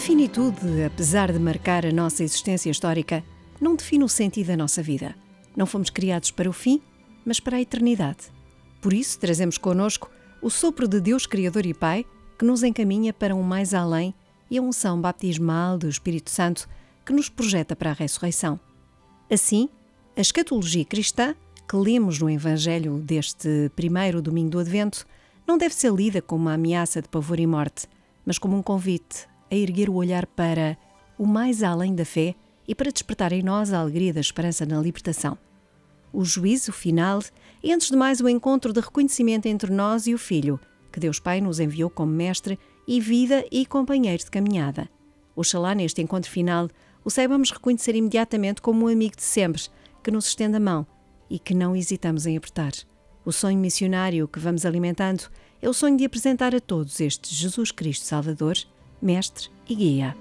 finitude, apesar de marcar a nossa existência histórica, não define o sentido da nossa vida. Não fomos criados para o fim, mas para a eternidade. Por isso, trazemos connosco o sopro de Deus Criador e Pai, que nos encaminha para um mais além e a unção baptismal do Espírito Santo, que nos projeta para a ressurreição. Assim, a escatologia cristã, que lemos no Evangelho deste primeiro domingo do Advento, não deve ser lida como uma ameaça de pavor e morte, mas como um convite a erguer o olhar para o mais além da fé e para despertar em nós a alegria da esperança na libertação. O juízo final e, antes de mais, o encontro de reconhecimento entre nós e o Filho, que Deus Pai nos enviou como mestre e vida e companheiro de caminhada. Oxalá neste encontro final o saibamos reconhecer imediatamente como um amigo de sempre, que nos estende a mão e que não hesitamos em apertar. O sonho missionário que vamos alimentando é o sonho de apresentar a todos este Jesus Cristo Salvador, Mestre e Guia.